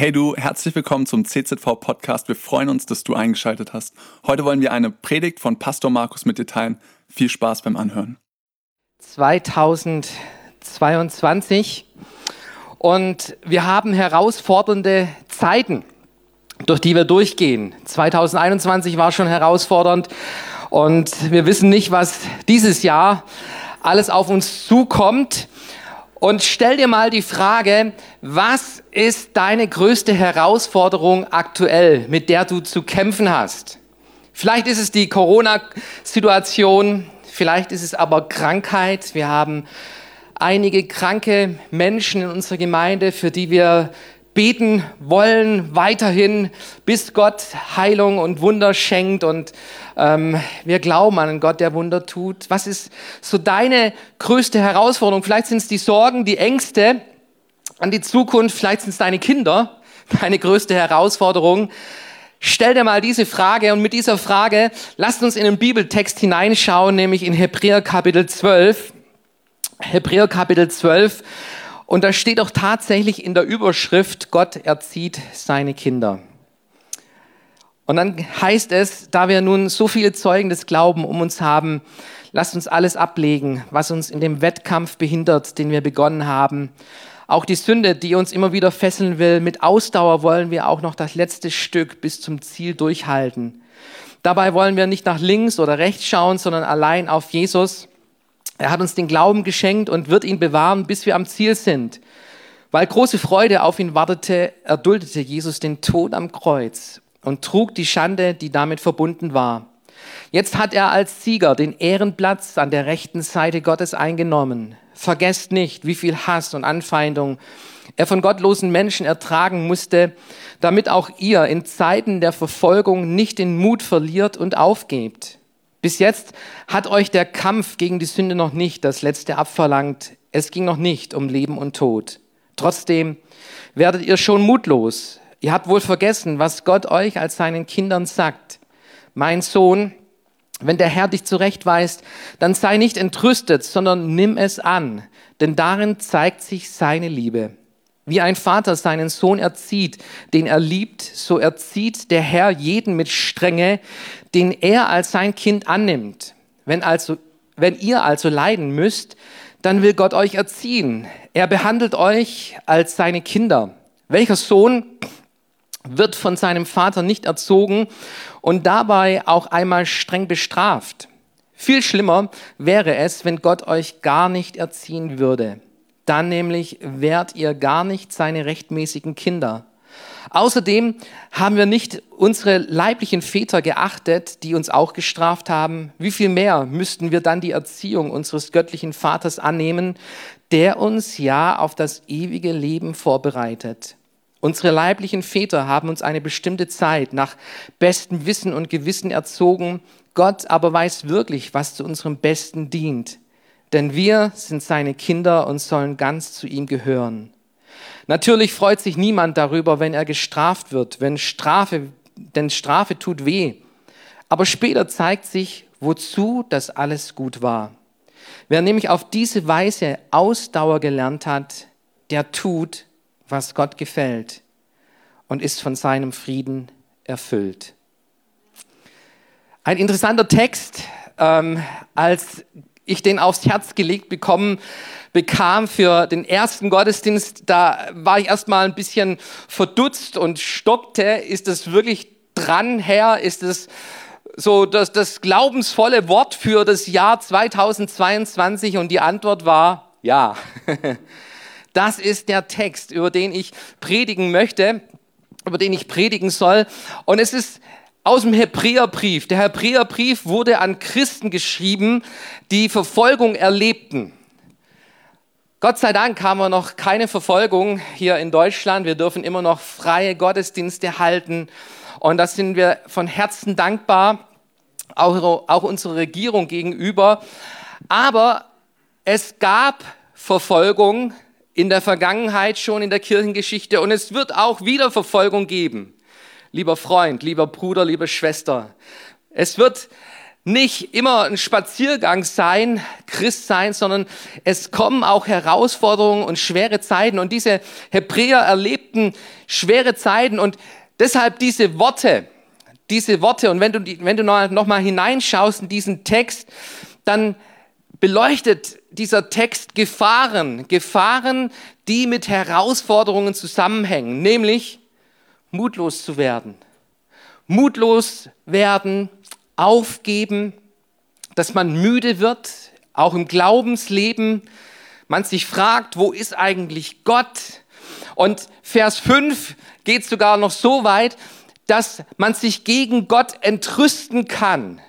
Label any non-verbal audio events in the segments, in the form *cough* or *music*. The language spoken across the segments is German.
Hey du, herzlich willkommen zum CZV Podcast. Wir freuen uns, dass du eingeschaltet hast. Heute wollen wir eine Predigt von Pastor Markus mit dir teilen. Viel Spaß beim Anhören. 2022 und wir haben herausfordernde Zeiten, durch die wir durchgehen. 2021 war schon herausfordernd und wir wissen nicht, was dieses Jahr alles auf uns zukommt. Und stell dir mal die Frage, was ist deine größte Herausforderung aktuell, mit der du zu kämpfen hast? Vielleicht ist es die Corona-Situation, vielleicht ist es aber Krankheit. Wir haben einige kranke Menschen in unserer Gemeinde, für die wir beten wollen weiterhin, bis Gott Heilung und Wunder schenkt und ähm, wir glauben an einen Gott, der Wunder tut. Was ist so deine größte Herausforderung? Vielleicht sind es die Sorgen, die Ängste an die Zukunft, vielleicht sind es deine Kinder, *laughs* deine größte Herausforderung. Stell dir mal diese Frage und mit dieser Frage lasst uns in den Bibeltext hineinschauen, nämlich in Hebräer Kapitel 12. Hebräer Kapitel 12 und da steht auch tatsächlich in der Überschrift, Gott erzieht seine Kinder. Und dann heißt es, da wir nun so viele Zeugen des Glauben um uns haben, lasst uns alles ablegen, was uns in dem Wettkampf behindert, den wir begonnen haben. Auch die Sünde, die uns immer wieder fesseln will, mit Ausdauer wollen wir auch noch das letzte Stück bis zum Ziel durchhalten. Dabei wollen wir nicht nach links oder rechts schauen, sondern allein auf Jesus. Er hat uns den Glauben geschenkt und wird ihn bewahren, bis wir am Ziel sind. Weil große Freude auf ihn wartete, erduldete Jesus den Tod am Kreuz und trug die Schande, die damit verbunden war. Jetzt hat er als Sieger den Ehrenplatz an der rechten Seite Gottes eingenommen. Vergesst nicht, wie viel Hass und Anfeindung er von gottlosen Menschen ertragen musste, damit auch ihr in Zeiten der Verfolgung nicht den Mut verliert und aufgebt. Bis jetzt hat euch der Kampf gegen die Sünde noch nicht das Letzte abverlangt. Es ging noch nicht um Leben und Tod. Trotzdem werdet ihr schon mutlos. Ihr habt wohl vergessen, was Gott euch als seinen Kindern sagt. Mein Sohn, wenn der Herr dich zurechtweist, dann sei nicht entrüstet, sondern nimm es an, denn darin zeigt sich seine Liebe. Wie ein Vater seinen Sohn erzieht, den er liebt, so erzieht der Herr jeden mit Strenge, den er als sein Kind annimmt. Wenn, also, wenn ihr also leiden müsst, dann will Gott euch erziehen. Er behandelt euch als seine Kinder. Welcher Sohn wird von seinem Vater nicht erzogen und dabei auch einmal streng bestraft? Viel schlimmer wäre es, wenn Gott euch gar nicht erziehen würde dann nämlich wärt ihr gar nicht seine rechtmäßigen Kinder. Außerdem haben wir nicht unsere leiblichen Väter geachtet, die uns auch gestraft haben. Wie viel mehr müssten wir dann die Erziehung unseres göttlichen Vaters annehmen, der uns ja auf das ewige Leben vorbereitet. Unsere leiblichen Väter haben uns eine bestimmte Zeit nach bestem Wissen und Gewissen erzogen. Gott aber weiß wirklich, was zu unserem Besten dient denn wir sind seine Kinder und sollen ganz zu ihm gehören. Natürlich freut sich niemand darüber, wenn er gestraft wird, wenn Strafe, denn Strafe tut weh. Aber später zeigt sich, wozu das alles gut war. Wer nämlich auf diese Weise Ausdauer gelernt hat, der tut, was Gott gefällt und ist von seinem Frieden erfüllt. Ein interessanter Text, ähm, als ich den aufs Herz gelegt bekommen bekam für den ersten Gottesdienst, da war ich erstmal ein bisschen verdutzt und stockte. Ist das wirklich dran, Herr? Ist es so das, das glaubensvolle Wort für das Jahr 2022? Und die Antwort war ja. *laughs* Das ist der Text, über den ich predigen möchte, über den ich predigen soll. Und es ist aus dem Hebräerbrief. Der Hebräerbrief wurde an Christen geschrieben, die Verfolgung erlebten. Gott sei Dank haben wir noch keine Verfolgung hier in Deutschland. Wir dürfen immer noch freie Gottesdienste halten. Und das sind wir von Herzen dankbar, auch, auch unserer Regierung gegenüber. Aber es gab Verfolgung in der Vergangenheit schon in der Kirchengeschichte und es wird auch wieder Verfolgung geben lieber Freund, lieber Bruder, liebe Schwester. Es wird nicht immer ein Spaziergang sein, Christ sein, sondern es kommen auch Herausforderungen und schwere Zeiten. Und diese Hebräer erlebten schwere Zeiten und deshalb diese Worte, diese Worte. Und wenn du, wenn du noch mal hineinschaust in diesen Text, dann beleuchtet dieser Text Gefahren, Gefahren, die mit Herausforderungen zusammenhängen, nämlich mutlos zu werden. Mutlos werden, aufgeben, dass man müde wird, auch im Glaubensleben. Man sich fragt, wo ist eigentlich Gott? Und Vers 5 geht sogar noch so weit, dass man sich gegen Gott entrüsten kann.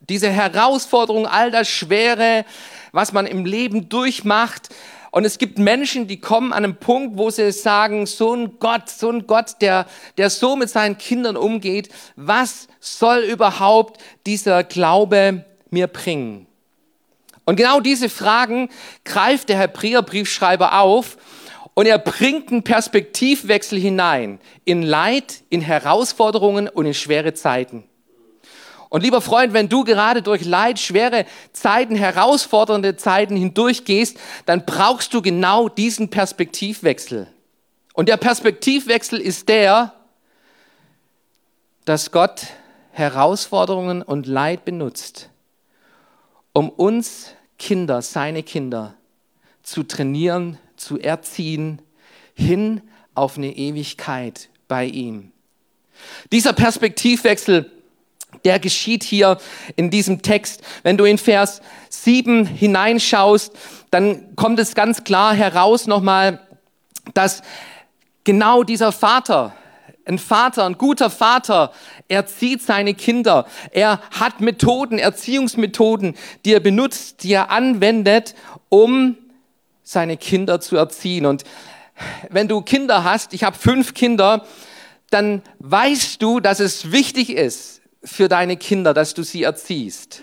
Diese Herausforderung, all das Schwere, was man im Leben durchmacht. Und es gibt Menschen, die kommen an einen Punkt, wo sie sagen, so ein Gott, so ein Gott, der, der so mit seinen Kindern umgeht, was soll überhaupt dieser Glaube mir bringen? Und genau diese Fragen greift der Hebräerbriefschreiber auf und er bringt einen Perspektivwechsel hinein in Leid, in Herausforderungen und in schwere Zeiten. Und lieber Freund, wenn du gerade durch Leid, schwere Zeiten, herausfordernde Zeiten hindurchgehst, dann brauchst du genau diesen Perspektivwechsel. Und der Perspektivwechsel ist der, dass Gott Herausforderungen und Leid benutzt, um uns Kinder, seine Kinder, zu trainieren, zu erziehen, hin auf eine Ewigkeit bei ihm. Dieser Perspektivwechsel der geschieht hier in diesem Text. Wenn du in Vers 7 hineinschaust, dann kommt es ganz klar heraus nochmal, dass genau dieser Vater, ein Vater, ein guter Vater, erzieht seine Kinder. Er hat Methoden, Erziehungsmethoden, die er benutzt, die er anwendet, um seine Kinder zu erziehen. Und wenn du Kinder hast, ich habe fünf Kinder, dann weißt du, dass es wichtig ist, für deine Kinder, dass du sie erziehst.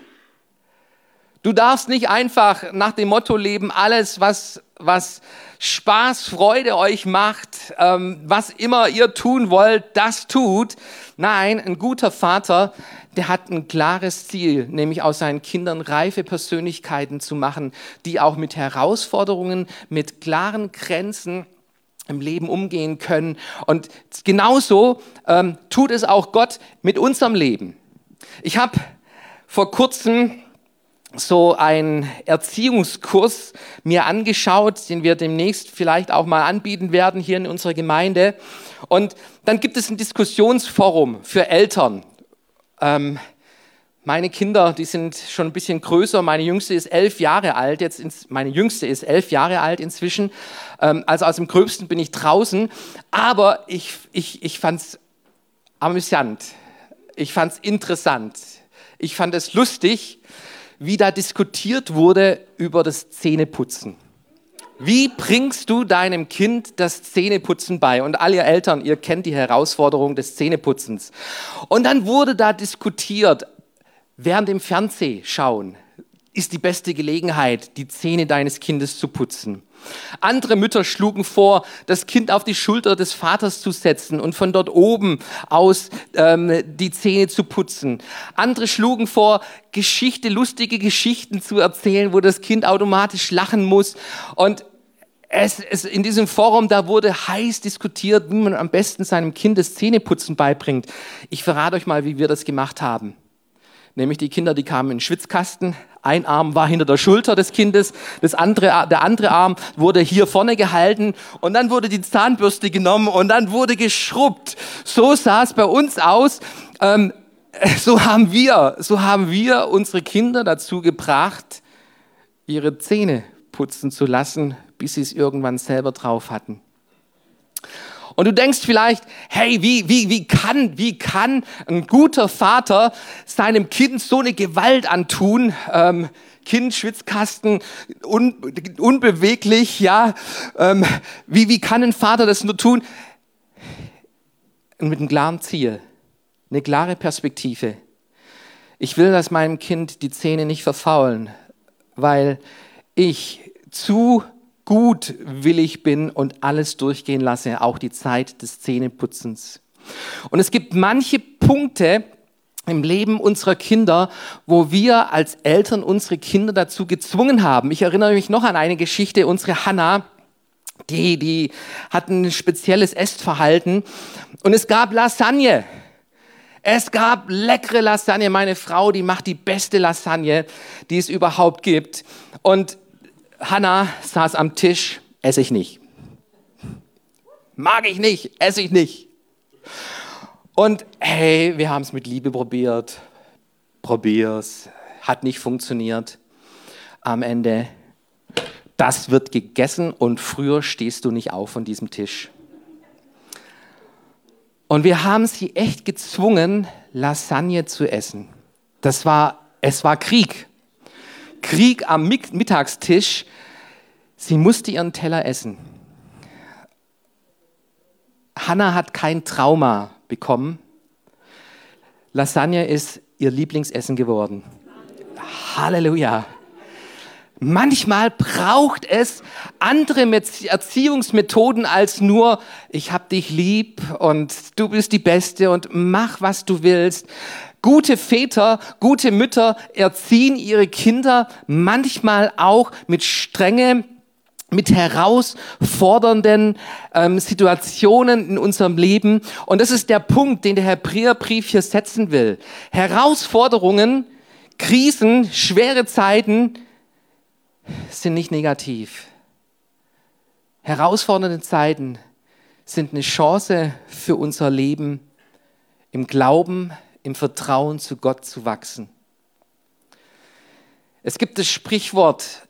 Du darfst nicht einfach nach dem Motto leben, alles, was, was Spaß, Freude euch macht, ähm, was immer ihr tun wollt, das tut. Nein, ein guter Vater, der hat ein klares Ziel, nämlich aus seinen Kindern reife Persönlichkeiten zu machen, die auch mit Herausforderungen, mit klaren Grenzen im Leben umgehen können. Und genauso ähm, tut es auch Gott mit unserem Leben. Ich habe vor kurzem so einen Erziehungskurs mir angeschaut, den wir demnächst vielleicht auch mal anbieten werden hier in unserer Gemeinde. Und dann gibt es ein Diskussionsforum für Eltern. Ähm, meine Kinder, die sind schon ein bisschen größer. Meine Jüngste ist elf Jahre alt. Jetzt ins, meine Jüngste ist elf Jahre alt inzwischen. Ähm, also aus dem Gröbsten bin ich draußen. Aber ich, ich, ich fand es amüsant. Ich fand es interessant. Ich fand es lustig, wie da diskutiert wurde über das Zähneputzen. Wie bringst du deinem Kind das Zähneputzen bei? Und all ihr Eltern, ihr kennt die Herausforderung des Zähneputzens. Und dann wurde da diskutiert, während dem Fernsehschauen ist die beste Gelegenheit, die Zähne deines Kindes zu putzen. Andere Mütter schlugen vor, das Kind auf die Schulter des Vaters zu setzen und von dort oben aus ähm, die Zähne zu putzen. Andere schlugen vor, Geschichte, lustige Geschichten zu erzählen, wo das Kind automatisch lachen muss. Und es, es, in diesem Forum, da wurde heiß diskutiert, wie man am besten seinem Kind das Zähneputzen beibringt. Ich verrate euch mal, wie wir das gemacht haben. Nämlich die Kinder, die kamen in den Schwitzkasten. Ein Arm war hinter der Schulter des Kindes, das andere, der andere Arm wurde hier vorne gehalten und dann wurde die Zahnbürste genommen und dann wurde geschrubbt. So sah es bei uns aus. Ähm, *laughs* so haben wir, so haben wir unsere Kinder dazu gebracht, ihre Zähne putzen zu lassen, bis sie es irgendwann selber drauf hatten. Und du denkst vielleicht, hey, wie, wie, wie, kann, wie kann ein guter Vater seinem Kind so eine Gewalt antun? Ähm, kind, Schwitzkasten, un, unbeweglich, ja. Ähm, wie, wie kann ein Vater das nur tun? Und mit einem klaren Ziel, eine klare Perspektive. Ich will, dass meinem Kind die Zähne nicht verfaulen, weil ich zu gutwillig bin und alles durchgehen lasse, auch die Zeit des Zähneputzens. Und es gibt manche Punkte, im Leben unserer Kinder, wo wir als Eltern unsere Kinder dazu gezwungen haben. Ich erinnere mich noch an eine Geschichte, unsere Hannah, die, die hat ein spezielles Essverhalten und es gab Lasagne. Es gab leckere Lasagne. Meine Frau, die macht die beste Lasagne, die es überhaupt gibt. Und Hannah saß am Tisch, esse ich nicht. Mag ich nicht, esse ich nicht. Und hey, wir haben es mit Liebe probiert. Probier's. Hat nicht funktioniert. Am Ende, das wird gegessen und früher stehst du nicht auf von diesem Tisch. Und wir haben sie echt gezwungen, Lasagne zu essen. Das war, es war Krieg. Krieg am Mittagstisch. Sie musste ihren Teller essen. Hannah hat kein Trauma bekommen. Lasagne ist ihr Lieblingsessen geworden. Halleluja. Manchmal braucht es andere Erziehungsmethoden als nur, ich hab dich lieb und du bist die Beste und mach, was du willst. Gute Väter, gute Mütter erziehen ihre Kinder manchmal auch mit Strenge, mit herausfordernden ähm, Situationen in unserem Leben. Und das ist der Punkt, den der Hebräerbrief hier setzen will. Herausforderungen, Krisen, schwere Zeiten, sind nicht negativ. Herausfordernde Zeiten sind eine Chance für unser Leben, im Glauben, im Vertrauen zu Gott zu wachsen. Es gibt das Sprichwort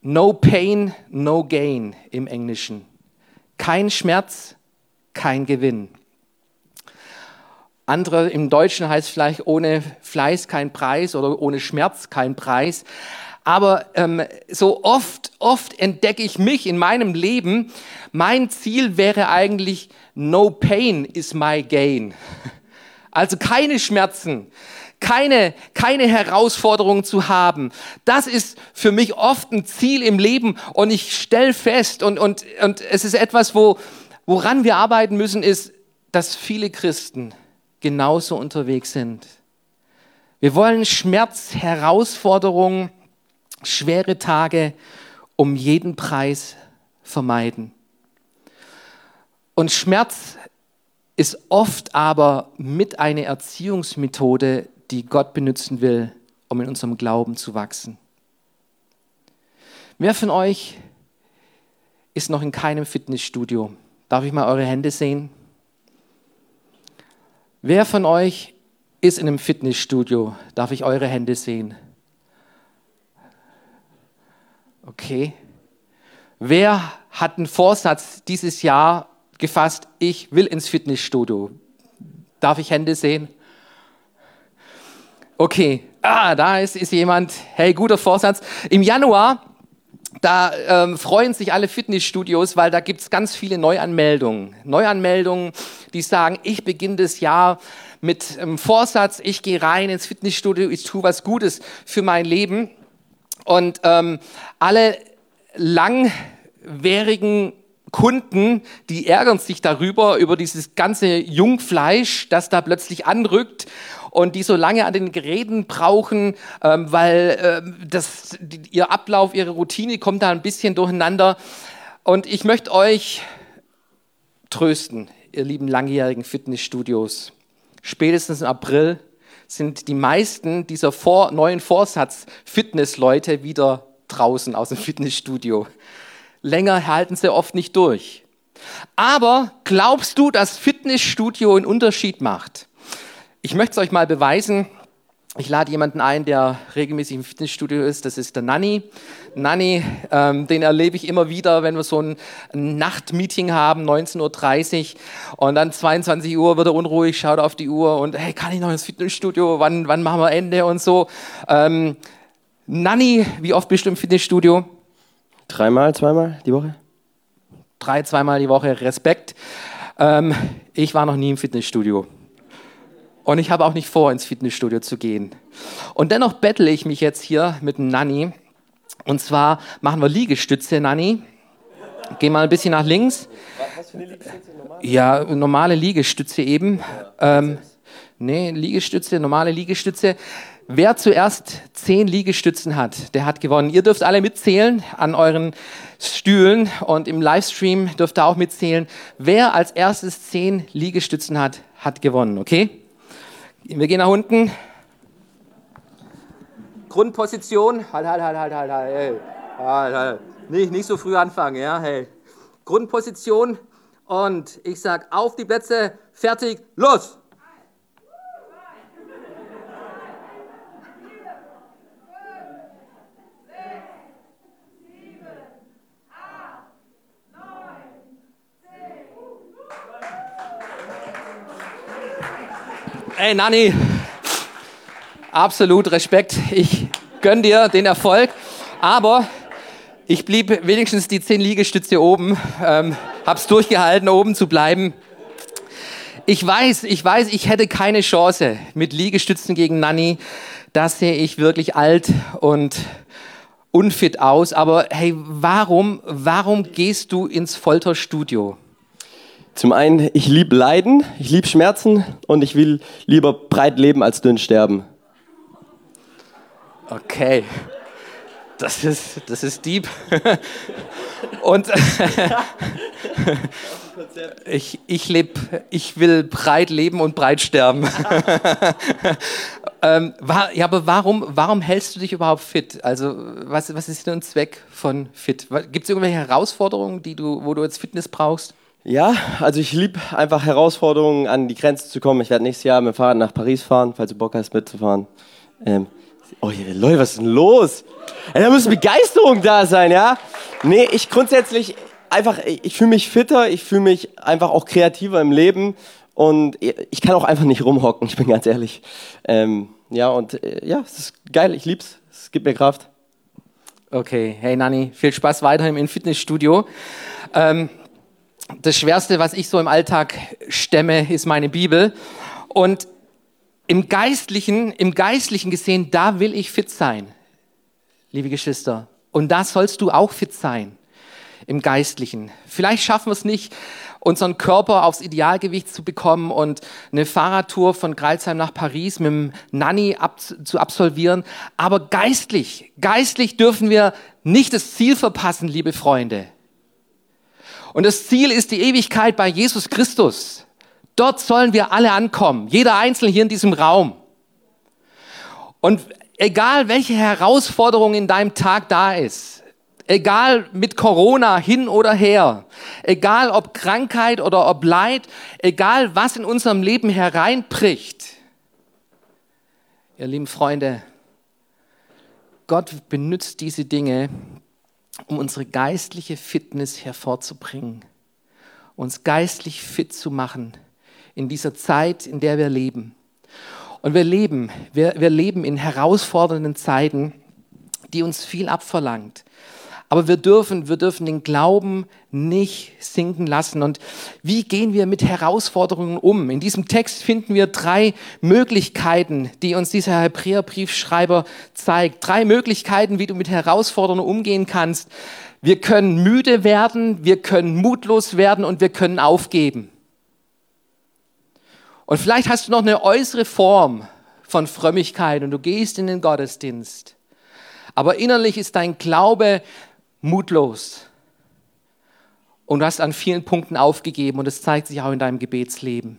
No Pain, No Gain im Englischen. Kein Schmerz, kein Gewinn. Andere im Deutschen heißt vielleicht ohne Fleiß kein Preis oder ohne Schmerz kein Preis. Aber ähm, so oft, oft entdecke ich mich in meinem Leben. Mein Ziel wäre eigentlich, no pain is my gain. *laughs* Also keine Schmerzen, keine, keine Herausforderungen zu haben. Das ist für mich oft ein Ziel im Leben und ich stelle fest und, und, und es ist etwas, wo, woran wir arbeiten müssen, ist, dass viele Christen genauso unterwegs sind. Wir wollen Schmerz, Herausforderungen, schwere Tage um jeden Preis vermeiden. Und Schmerz ist oft aber mit einer Erziehungsmethode, die Gott benutzen will, um in unserem Glauben zu wachsen. Wer von euch ist noch in keinem Fitnessstudio? Darf ich mal eure Hände sehen? Wer von euch ist in einem Fitnessstudio? Darf ich eure Hände sehen? Okay. Wer hat einen Vorsatz dieses Jahr gefasst, ich will ins Fitnessstudio? Darf ich Hände sehen? Okay, ah, da ist, ist jemand, hey, guter Vorsatz. Im Januar, da ähm, freuen sich alle Fitnessstudios, weil da gibt es ganz viele Neuanmeldungen. Neuanmeldungen, die sagen, ich beginne das Jahr mit einem Vorsatz, ich gehe rein ins Fitnessstudio, ich tue was Gutes für mein Leben. Und ähm, alle langwährigen Kunden, die ärgern sich darüber, über dieses ganze Jungfleisch, das da plötzlich anrückt und die so lange an den Geräten brauchen, ähm, weil ähm, das, die, ihr Ablauf, ihre Routine kommt da ein bisschen durcheinander. Und ich möchte euch trösten, ihr lieben langjährigen Fitnessstudios. Spätestens im April sind die meisten dieser vor, neuen Vorsatz-Fitness-Leute wieder draußen aus dem Fitnessstudio. Länger halten sie oft nicht durch. Aber glaubst du, dass Fitnessstudio einen Unterschied macht? Ich möchte es euch mal beweisen. Ich lade jemanden ein, der regelmäßig im Fitnessstudio ist. Das ist der Nanny. Nanny, ähm, den erlebe ich immer wieder, wenn wir so ein Nachtmeeting haben, 19.30 Uhr. Und dann 22 Uhr wird er unruhig, schaut auf die Uhr und hey, kann ich noch ins Fitnessstudio? Wann, wann machen wir Ende und so. Ähm, Nanny, wie oft bist du im Fitnessstudio? Dreimal, zweimal die Woche? Drei, zweimal die Woche, Respekt. Ähm, ich war noch nie im Fitnessstudio. Und ich habe auch nicht vor, ins Fitnessstudio zu gehen. Und dennoch bettle ich mich jetzt hier mit dem Nanni. Und zwar machen wir Liegestütze, Nanni. Geh mal ein bisschen nach links. Was für eine Liegestütze? Ja, normale Liegestütze eben. Ähm, Nee, Liegestütze, normale Liegestütze. Wer zuerst zehn Liegestützen hat, der hat gewonnen. Ihr dürft alle mitzählen an euren Stühlen und im Livestream dürft ihr auch mitzählen. Wer als erstes zehn Liegestützen hat, hat gewonnen, okay? Wir gehen nach unten. Grundposition. Halt, halt, halt, halt, halt, halt. Hey. halt, halt. Nicht, nicht so früh anfangen, ja, hey. Grundposition. Und ich sag auf die Plätze, fertig, los! Ey, Nani, absolut Respekt. Ich gönn dir den Erfolg. Aber ich blieb wenigstens die zehn Liegestütze oben, ähm, hab's durchgehalten, oben zu bleiben. Ich weiß, ich weiß, ich hätte keine Chance mit Liegestützen gegen Nani. Da sehe ich wirklich alt und unfit aus. Aber hey, warum, warum gehst du ins Folterstudio? Zum einen, ich liebe Leiden, ich liebe Schmerzen und ich will lieber breit leben als dünn sterben. Okay. Das ist, das ist deep. *laughs* Und *laughs* ich, ich, leb, ich will breit leben und breit sterben. *laughs* ähm, war, ja, aber warum, warum hältst du dich überhaupt fit? Also, was, was ist denn ein Zweck von fit? Gibt es irgendwelche Herausforderungen, die du, wo du jetzt Fitness brauchst? Ja, also ich liebe einfach Herausforderungen, an die Grenze zu kommen. Ich werde nächstes Jahr mit dem Fahrrad nach Paris fahren, falls du Bock hast mitzufahren. Ähm, oh, Leute, was ist denn los? Ey, da muss Begeisterung da sein, ja? Nee, ich grundsätzlich einfach, ich fühle mich fitter, ich fühle mich einfach auch kreativer im Leben und ich kann auch einfach nicht rumhocken, ich bin ganz ehrlich. Ähm, ja, und äh, ja, es ist geil, ich lieb's, es gibt mir Kraft. Okay, hey Nani, viel Spaß weiterhin im Fitnessstudio. Ähm, das Schwerste, was ich so im Alltag stemme, ist meine Bibel. Und im Geistlichen, im Geistlichen gesehen, da will ich fit sein, liebe Geschwister. Und da sollst du auch fit sein, im Geistlichen. Vielleicht schaffen wir es nicht, unseren Körper aufs Idealgewicht zu bekommen und eine Fahrradtour von Greilsheim nach Paris mit dem Nanny ab, zu absolvieren. Aber geistlich, geistlich dürfen wir nicht das Ziel verpassen, liebe Freunde. Und das Ziel ist die Ewigkeit bei Jesus Christus. Dort sollen wir alle ankommen, jeder Einzelne hier in diesem Raum. Und egal welche Herausforderung in deinem Tag da ist, egal mit Corona hin oder her, egal ob Krankheit oder ob Leid, egal was in unserem Leben hereinbricht, ihr lieben Freunde, Gott benutzt diese Dinge, um unsere geistliche Fitness hervorzubringen, uns geistlich fit zu machen in dieser Zeit, in der wir leben. Und wir leben, wir, wir leben in herausfordernden Zeiten, die uns viel abverlangt. Aber wir dürfen, wir dürfen den Glauben nicht sinken lassen. Und wie gehen wir mit Herausforderungen um? In diesem Text finden wir drei Möglichkeiten, die uns dieser Hebräerbriefschreiber zeigt. Drei Möglichkeiten, wie du mit Herausforderungen umgehen kannst. Wir können müde werden, wir können mutlos werden und wir können aufgeben. Und vielleicht hast du noch eine äußere Form von Frömmigkeit und du gehst in den Gottesdienst. Aber innerlich ist dein Glaube mutlos. Und du hast an vielen Punkten aufgegeben und es zeigt sich auch in deinem Gebetsleben.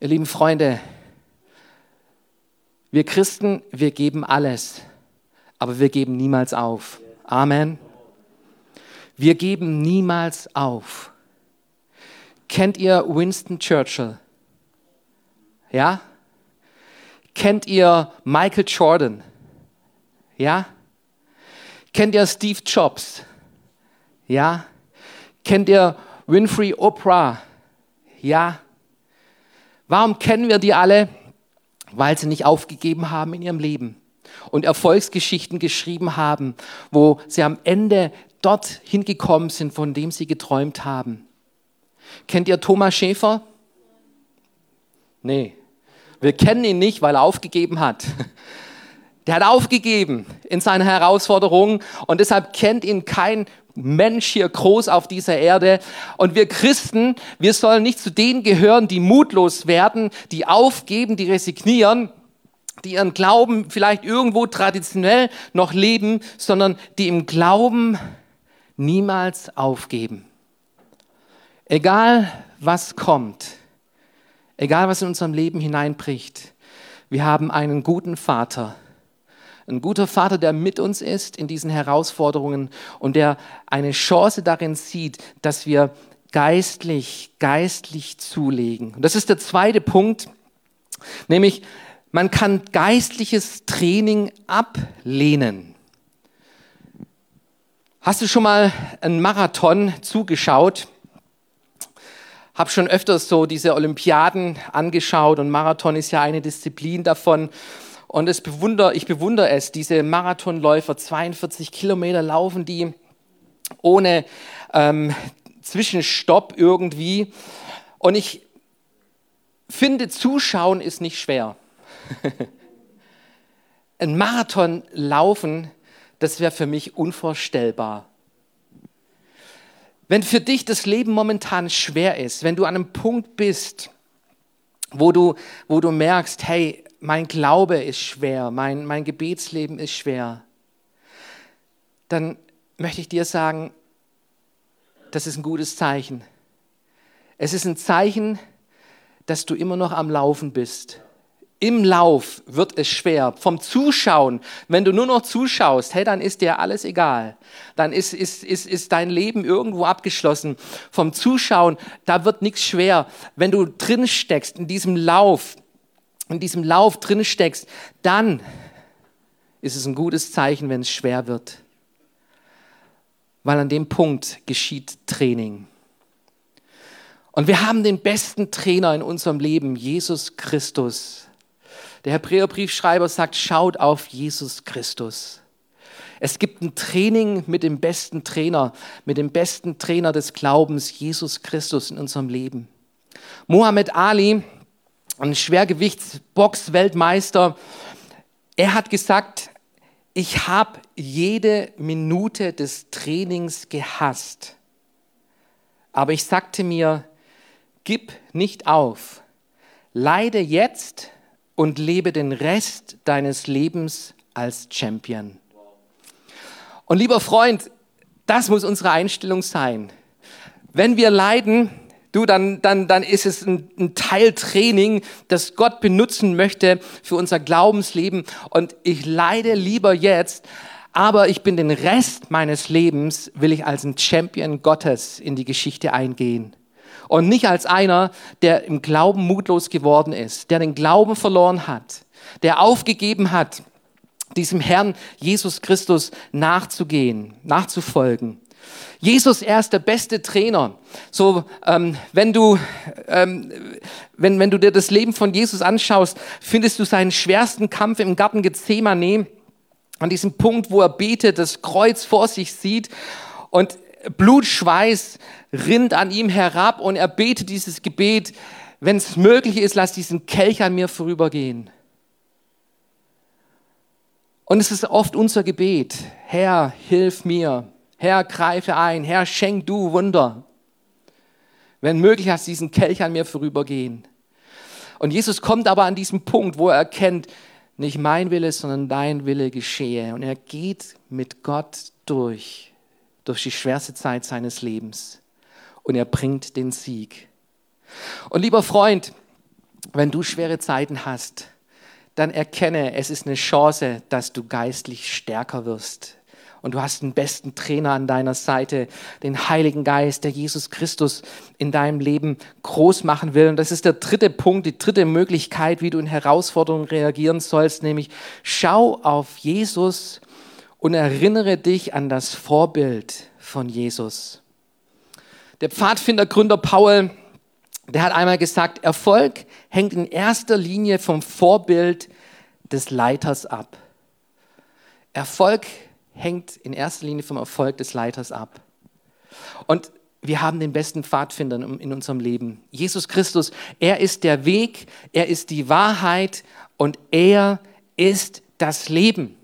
Ihr lieben Freunde, wir Christen, wir geben alles, aber wir geben niemals auf. Amen. Wir geben niemals auf. Kennt ihr Winston Churchill? Ja? Kennt ihr Michael Jordan? Ja? Kennt ihr Steve Jobs? Ja? Kennt ihr Winfrey Oprah? Ja? Warum kennen wir die alle? Weil sie nicht aufgegeben haben in ihrem Leben und Erfolgsgeschichten geschrieben haben, wo sie am Ende dort hingekommen sind, von dem sie geträumt haben. Kennt ihr Thomas Schäfer? Nee. Wir kennen ihn nicht, weil er aufgegeben hat. Der hat aufgegeben in seiner Herausforderung und deshalb kennt ihn kein Mensch hier groß auf dieser Erde. Und wir Christen, wir sollen nicht zu denen gehören, die mutlos werden, die aufgeben, die resignieren, die ihren Glauben vielleicht irgendwo traditionell noch leben, sondern die im Glauben niemals aufgeben. Egal was kommt, egal was in unserem Leben hineinbricht, wir haben einen guten Vater. Ein guter Vater, der mit uns ist in diesen Herausforderungen und der eine Chance darin sieht, dass wir geistlich, geistlich zulegen. Und das ist der zweite Punkt, nämlich man kann geistliches Training ablehnen. Hast du schon mal einen Marathon zugeschaut? Hab schon öfters so diese Olympiaden angeschaut und Marathon ist ja eine Disziplin davon. Und es bewunder, ich bewundere es, diese Marathonläufer, 42 Kilometer laufen die ohne ähm, Zwischenstopp irgendwie. Und ich finde, zuschauen ist nicht schwer. *laughs* Ein Marathon laufen, das wäre für mich unvorstellbar. Wenn für dich das Leben momentan schwer ist, wenn du an einem Punkt bist, wo du, wo du merkst, hey, mein Glaube ist schwer, mein, mein Gebetsleben ist schwer, dann möchte ich dir sagen, das ist ein gutes Zeichen. Es ist ein Zeichen, dass du immer noch am Laufen bist im Lauf wird es schwer. Vom Zuschauen, wenn du nur noch zuschaust, hey, dann ist dir alles egal. Dann ist, ist, ist, ist dein Leben irgendwo abgeschlossen. Vom Zuschauen, da wird nichts schwer. Wenn du drin steckst in diesem Lauf, in diesem Lauf drin steckst, dann ist es ein gutes Zeichen, wenn es schwer wird. Weil an dem Punkt geschieht Training. Und wir haben den besten Trainer in unserem Leben, Jesus Christus. Der Hebräerbriefschreiber sagt, schaut auf Jesus Christus. Es gibt ein Training mit dem besten Trainer, mit dem besten Trainer des Glaubens, Jesus Christus in unserem Leben. Muhammad Ali, ein Schwergewichtsbox-Weltmeister, er hat gesagt, ich habe jede Minute des Trainings gehasst. Aber ich sagte mir, gib nicht auf, leide jetzt und lebe den Rest deines Lebens als Champion. Und lieber Freund, das muss unsere Einstellung sein. Wenn wir leiden, du, dann, dann, dann ist es ein, ein Teiltraining, das Gott benutzen möchte für unser Glaubensleben. Und ich leide lieber jetzt, aber ich bin den Rest meines Lebens, will ich als ein Champion Gottes in die Geschichte eingehen und nicht als einer, der im Glauben mutlos geworden ist, der den Glauben verloren hat, der aufgegeben hat, diesem Herrn Jesus Christus nachzugehen, nachzufolgen. Jesus, er ist der beste Trainer. So, ähm, wenn du, ähm, wenn, wenn du dir das Leben von Jesus anschaust, findest du seinen schwersten Kampf im Garten Gethsemane, an diesem Punkt, wo er betet, das Kreuz vor sich sieht und Blutschweiß rinnt an ihm herab und er betet dieses Gebet, wenn es möglich ist, lass diesen Kelch an mir vorübergehen. Und es ist oft unser Gebet, Herr, hilf mir, Herr, greife ein, Herr, schenk du Wunder. Wenn möglich, lass diesen Kelch an mir vorübergehen. Und Jesus kommt aber an diesem Punkt, wo er erkennt, nicht mein Wille, sondern dein Wille geschehe. Und er geht mit Gott durch, durch die schwerste Zeit seines Lebens und er bringt den Sieg. Und lieber Freund, wenn du schwere Zeiten hast, dann erkenne, es ist eine Chance, dass du geistlich stärker wirst. Und du hast den besten Trainer an deiner Seite, den Heiligen Geist, der Jesus Christus in deinem Leben groß machen will. Und das ist der dritte Punkt, die dritte Möglichkeit, wie du in Herausforderungen reagieren sollst, nämlich schau auf Jesus und erinnere dich an das Vorbild von Jesus. Der Pfadfindergründer Paul, der hat einmal gesagt, Erfolg hängt in erster Linie vom Vorbild des Leiters ab. Erfolg hängt in erster Linie vom Erfolg des Leiters ab. Und wir haben den besten Pfadfinder in unserem Leben. Jesus Christus, er ist der Weg, er ist die Wahrheit und er ist das Leben.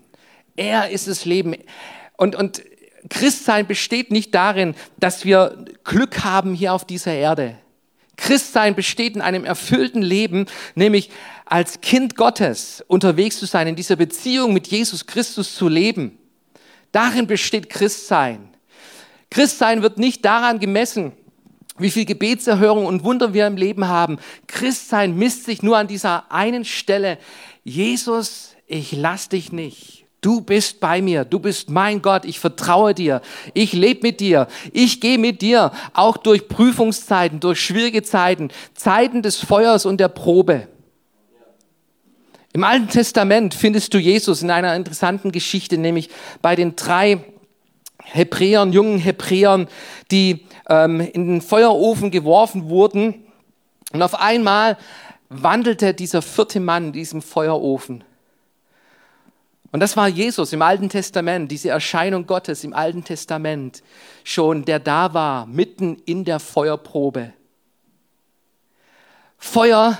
Er ist das Leben. Und, und Christsein besteht nicht darin, dass wir Glück haben hier auf dieser Erde. Christsein besteht in einem erfüllten Leben, nämlich als Kind Gottes unterwegs zu sein, in dieser Beziehung mit Jesus Christus zu leben. Darin besteht Christsein. Christsein wird nicht daran gemessen, wie viel Gebetserhörung und Wunder wir im Leben haben. Christsein misst sich nur an dieser einen Stelle. Jesus, ich lass dich nicht. Du bist bei mir, du bist mein Gott, ich vertraue dir, ich lebe mit dir, ich gehe mit dir, auch durch Prüfungszeiten, durch schwierige Zeiten, Zeiten des Feuers und der Probe. Im Alten Testament findest du Jesus in einer interessanten Geschichte, nämlich bei den drei Hebräern, jungen Hebräern, die ähm, in den Feuerofen geworfen wurden. Und auf einmal wandelte dieser vierte Mann in diesem Feuerofen. Und das war Jesus im Alten Testament, diese Erscheinung Gottes im Alten Testament schon, der da war, mitten in der Feuerprobe. Feuer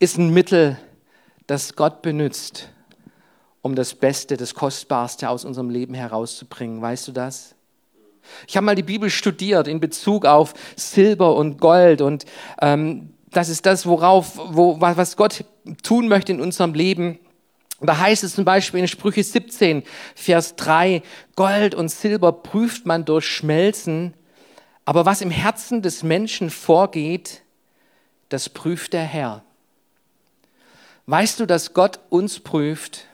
ist ein Mittel, das Gott benutzt, um das Beste, das Kostbarste aus unserem Leben herauszubringen. Weißt du das? Ich habe mal die Bibel studiert in Bezug auf Silber und Gold und ähm, das ist das, worauf, wo, was Gott tun möchte in unserem Leben. Da heißt es zum Beispiel in Sprüche 17, Vers 3, Gold und Silber prüft man durch Schmelzen, aber was im Herzen des Menschen vorgeht, das prüft der Herr. Weißt du, dass Gott uns prüft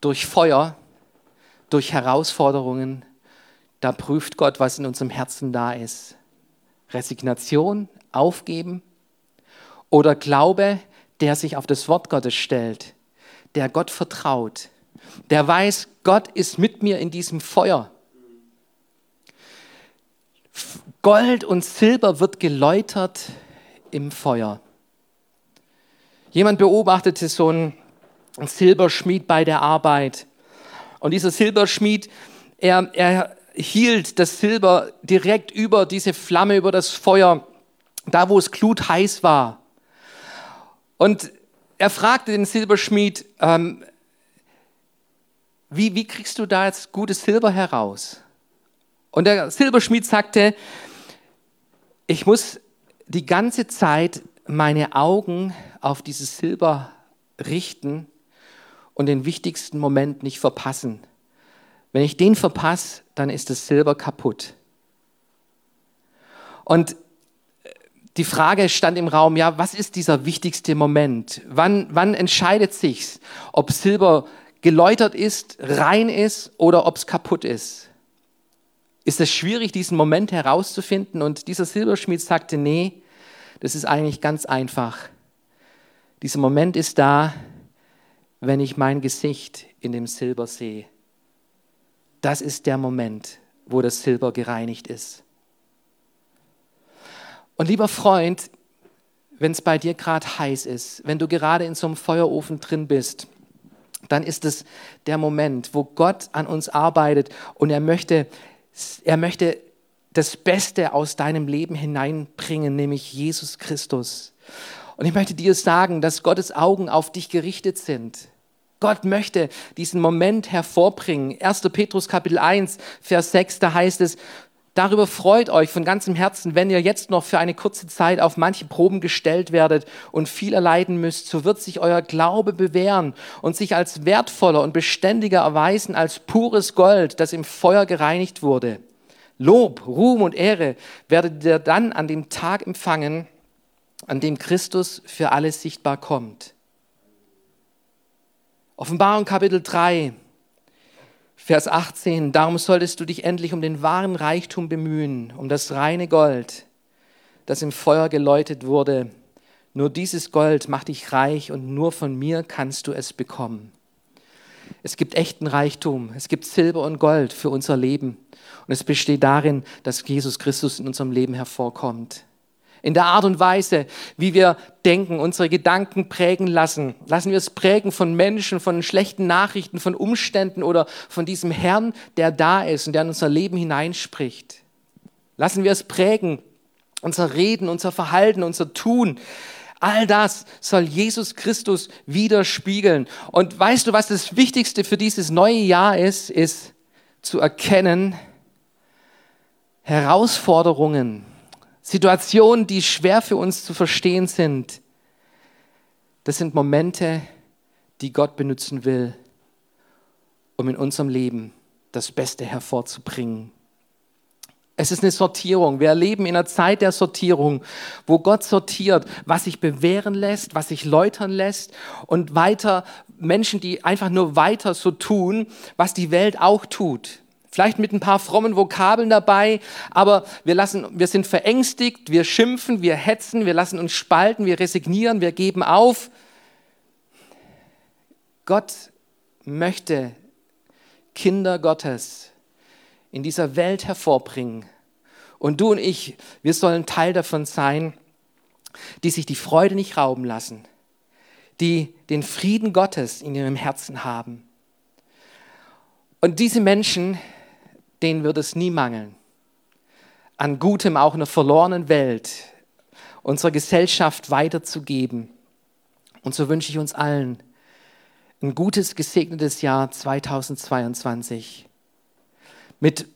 durch Feuer, durch Herausforderungen? Da prüft Gott, was in unserem Herzen da ist. Resignation, Aufgeben oder Glaube, der sich auf das Wort Gottes stellt, der Gott vertraut, der weiß, Gott ist mit mir in diesem Feuer. Gold und Silber wird geläutert im Feuer. Jemand beobachtete so einen Silberschmied bei der Arbeit. Und dieser Silberschmied, er, er hielt das Silber direkt über diese Flamme, über das Feuer, da wo es glutheiß war. Und er fragte den Silberschmied, ähm, wie, wie kriegst du da jetzt gutes Silber heraus? Und der Silberschmied sagte, ich muss die ganze Zeit meine Augen auf dieses Silber richten und den wichtigsten Moment nicht verpassen. Wenn ich den verpasse, dann ist das Silber kaputt. Und die Frage stand im Raum, ja, was ist dieser wichtigste Moment? Wann, wann entscheidet sich's, ob Silber geläutert ist, rein ist oder ob es kaputt ist? Ist es schwierig, diesen Moment herauszufinden? Und dieser Silberschmied sagte, nee, das ist eigentlich ganz einfach. Dieser Moment ist da, wenn ich mein Gesicht in dem Silber sehe. Das ist der Moment, wo das Silber gereinigt ist. Und lieber Freund, wenn es bei dir gerade heiß ist, wenn du gerade in so einem Feuerofen drin bist, dann ist es der Moment, wo Gott an uns arbeitet und er möchte, er möchte das Beste aus deinem Leben hineinbringen, nämlich Jesus Christus. Und ich möchte dir sagen, dass Gottes Augen auf dich gerichtet sind. Gott möchte diesen Moment hervorbringen. 1. Petrus Kapitel 1, Vers 6, da heißt es, Darüber freut euch von ganzem Herzen, wenn ihr jetzt noch für eine kurze Zeit auf manche Proben gestellt werdet und viel erleiden müsst, so wird sich euer Glaube bewähren und sich als wertvoller und beständiger erweisen als pures Gold, das im Feuer gereinigt wurde. Lob, Ruhm und Ehre werdet ihr dann an dem Tag empfangen, an dem Christus für alles sichtbar kommt. Offenbarung Kapitel 3, Vers 18, darum solltest du dich endlich um den wahren Reichtum bemühen, um das reine Gold, das im Feuer geläutet wurde. Nur dieses Gold macht dich reich und nur von mir kannst du es bekommen. Es gibt echten Reichtum, es gibt Silber und Gold für unser Leben und es besteht darin, dass Jesus Christus in unserem Leben hervorkommt in der Art und Weise, wie wir denken, unsere Gedanken prägen lassen. Lassen wir es prägen von Menschen, von schlechten Nachrichten, von Umständen oder von diesem Herrn, der da ist und der in unser Leben hineinspricht. Lassen wir es prägen, unser Reden, unser Verhalten, unser Tun. All das soll Jesus Christus widerspiegeln. Und weißt du, was das Wichtigste für dieses neue Jahr ist? Ist zu erkennen, Herausforderungen, Situationen, die schwer für uns zu verstehen sind, das sind Momente, die Gott benutzen will, um in unserem Leben das Beste hervorzubringen. Es ist eine Sortierung. Wir erleben in einer Zeit der Sortierung, wo Gott sortiert, was sich bewähren lässt, was sich läutern lässt und weiter Menschen, die einfach nur weiter so tun, was die Welt auch tut. Vielleicht mit ein paar frommen Vokabeln dabei, aber wir lassen, wir sind verängstigt, wir schimpfen, wir hetzen, wir lassen uns spalten, wir resignieren, wir geben auf. Gott möchte Kinder Gottes in dieser Welt hervorbringen. Und du und ich, wir sollen Teil davon sein, die sich die Freude nicht rauben lassen, die den Frieden Gottes in ihrem Herzen haben. Und diese Menschen, denen wird es nie mangeln. An Gutem auch in einer verlorenen Welt unserer Gesellschaft weiterzugeben. Und so wünsche ich uns allen ein gutes, gesegnetes Jahr 2022. Mit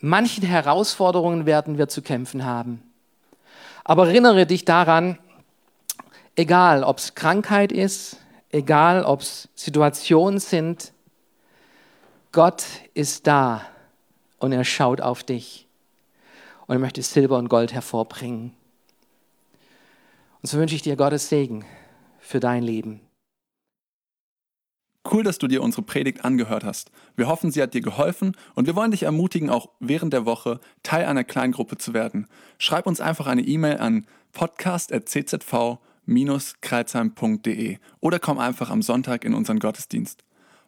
manchen Herausforderungen werden wir zu kämpfen haben. Aber erinnere dich daran, egal ob es Krankheit ist, egal ob es Situationen sind, Gott ist da und er schaut auf dich und er möchte Silber und Gold hervorbringen. Und so wünsche ich dir Gottes Segen für dein Leben. Cool, dass du dir unsere Predigt angehört hast. Wir hoffen, sie hat dir geholfen und wir wollen dich ermutigen, auch während der Woche Teil einer Kleingruppe zu werden. Schreib uns einfach eine E-Mail an podcast.czv-kreuzheim.de oder komm einfach am Sonntag in unseren Gottesdienst.